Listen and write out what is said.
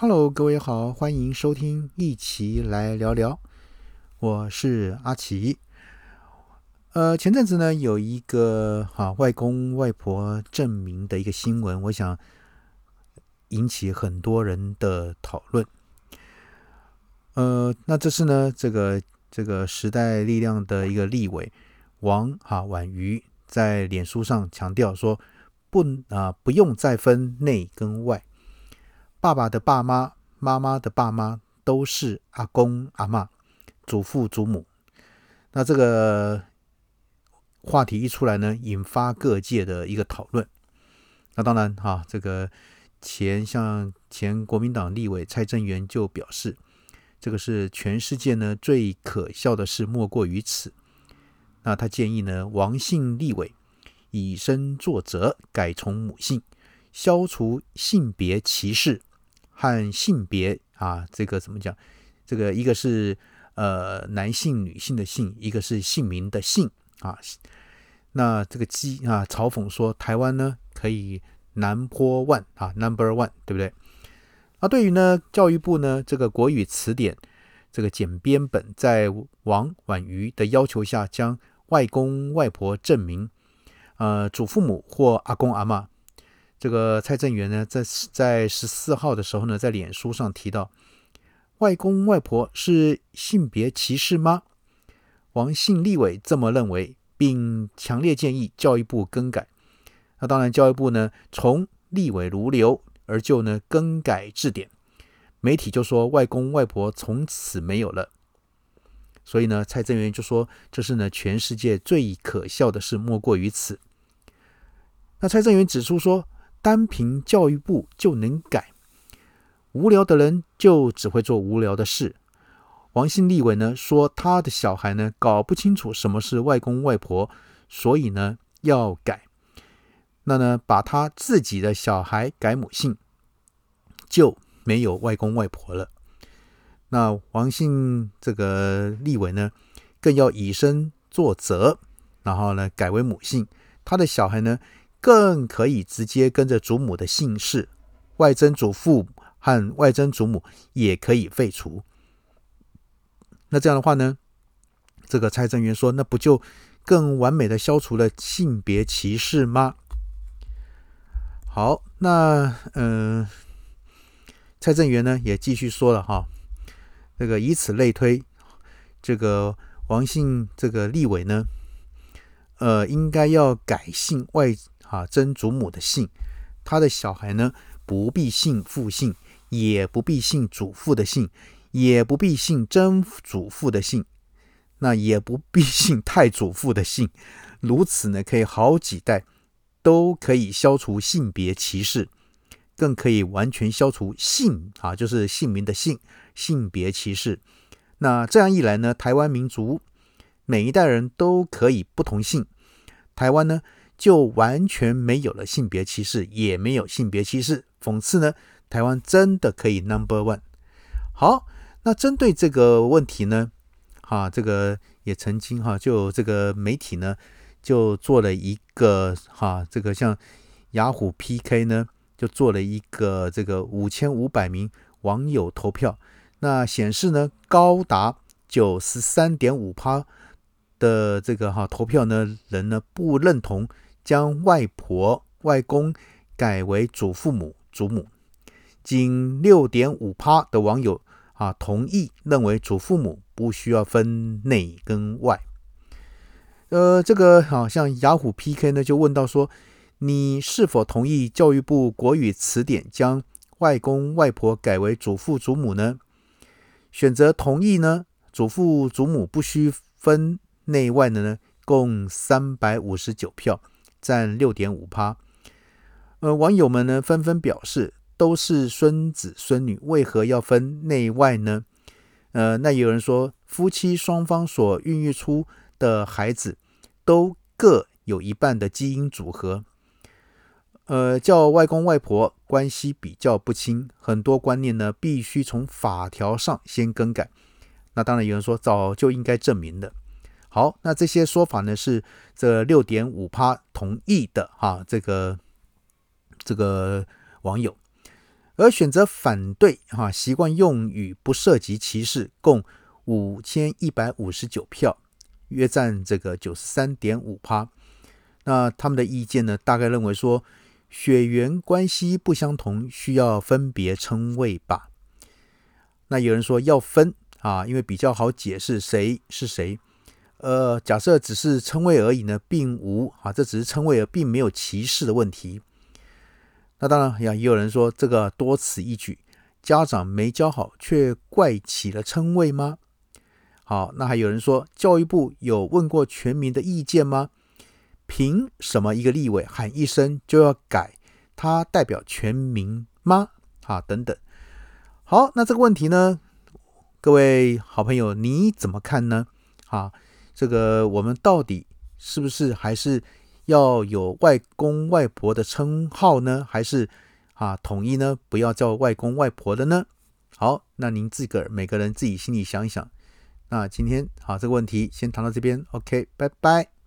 Hello，各位好，欢迎收听，一起来聊聊。我是阿奇。呃，前阵子呢，有一个哈外公外婆证明的一个新闻，我想引起很多人的讨论。呃，那这是呢，这个这个时代力量的一个立委王哈婉瑜在脸书上强调说。不啊，不用再分内跟外，爸爸的爸妈、妈妈的爸妈都是阿公阿妈、祖父祖母。那这个话题一出来呢，引发各界的一个讨论。那当然哈，这个前像前国民党立委蔡正元就表示，这个是全世界呢最可笑的事，莫过于此。那他建议呢，王姓立委。以身作则，改从母姓，消除性别歧视和性别啊，这个怎么讲？这个一个是呃男性、女性的性，一个是姓名的姓啊。那这个鸡啊，嘲讽说台湾呢可以 number one 啊，number one，对不对？啊，对于呢教育部呢这个国语词典这个简编本，在王婉瑜的要求下，将外公外婆证明。呃，祖父母或阿公阿妈，这个蔡正元呢，在在十四号的时候呢，在脸书上提到，外公外婆是性别歧视吗？王姓立委这么认为，并强烈建议教育部更改。那当然，教育部呢，从立委如流而就呢更改字典，媒体就说外公外婆从此没有了。所以呢，蔡正元就说，这是呢全世界最可笑的事，莫过于此。那蔡正元指出说，单凭教育部就能改，无聊的人就只会做无聊的事。王姓立委呢说，他的小孩呢搞不清楚什么是外公外婆，所以呢要改。那呢把他自己的小孩改母姓，就没有外公外婆了。那王姓这个立委呢，更要以身作则，然后呢改为母姓，他的小孩呢。更可以直接跟着祖母的姓氏，外曾祖父和外曾祖母也可以废除。那这样的话呢，这个蔡正元说，那不就更完美的消除了性别歧视吗？好，那嗯，蔡正元呢也继续说了哈，这个以此类推，这个王姓这个立委呢，呃，应该要改姓外。啊，曾祖母的姓，他的小孩呢，不必姓父姓，也不必姓祖父的姓，也不必姓曾祖父的姓，那也不必姓太祖父的姓。如此呢，可以好几代都可以消除性别歧视，更可以完全消除姓啊，就是姓名的姓性别歧视。那这样一来呢，台湾民族每一代人都可以不同姓，台湾呢？就完全没有了性别歧视，也没有性别歧视。讽刺呢，台湾真的可以 number one。好，那针对这个问题呢，哈，这个也曾经哈，就这个媒体呢，就做了一个哈，这个像雅虎 PK 呢，就做了一个这个五千五百名网友投票，那显示呢，高达九十三点五趴的这个哈投票呢人呢不认同。将外婆、外公改为祖父母、祖母，仅六点五趴的网友啊同意认为祖父母不需要分内跟外。呃，这个好像雅虎 PK 呢就问到说，你是否同意教育部国语词典将外公外婆改为祖父祖母呢？选择同意呢，祖父祖母不需分内外的呢，共三百五十九票。占六点五趴，呃，网友们呢纷纷表示，都是孙子孙女，为何要分内外呢？呃，那有人说，夫妻双方所孕育出的孩子，都各有一半的基因组合，呃，叫外公外婆关系比较不亲，很多观念呢必须从法条上先更改。那当然有人说，早就应该证明的。好，那这些说法呢是这六点五趴同意的哈，这个这个网友，而选择反对哈，习惯用语不涉及歧视，共五千一百五十九票，约占这个九十三点五趴。那他们的意见呢，大概认为说血缘关系不相同，需要分别称谓吧。那有人说要分啊，因为比较好解释谁是谁。呃，假设只是称谓而已呢，并无啊，这只是称谓而并没有歧视的问题。那当然呀，也有人说这个多此一举，家长没教好，却怪起了称谓吗？好，那还有人说教育部有问过全民的意见吗？凭什么一个立委喊一声就要改？他代表全民吗？啊，等等。好，那这个问题呢，各位好朋友你怎么看呢？啊，这个我们到底是不是还是？要有外公外婆的称号呢，还是啊统一呢？不要叫外公外婆的呢？好，那您自个儿每个人自己心里想一想。那今天好这个问题先谈到这边，OK，拜拜。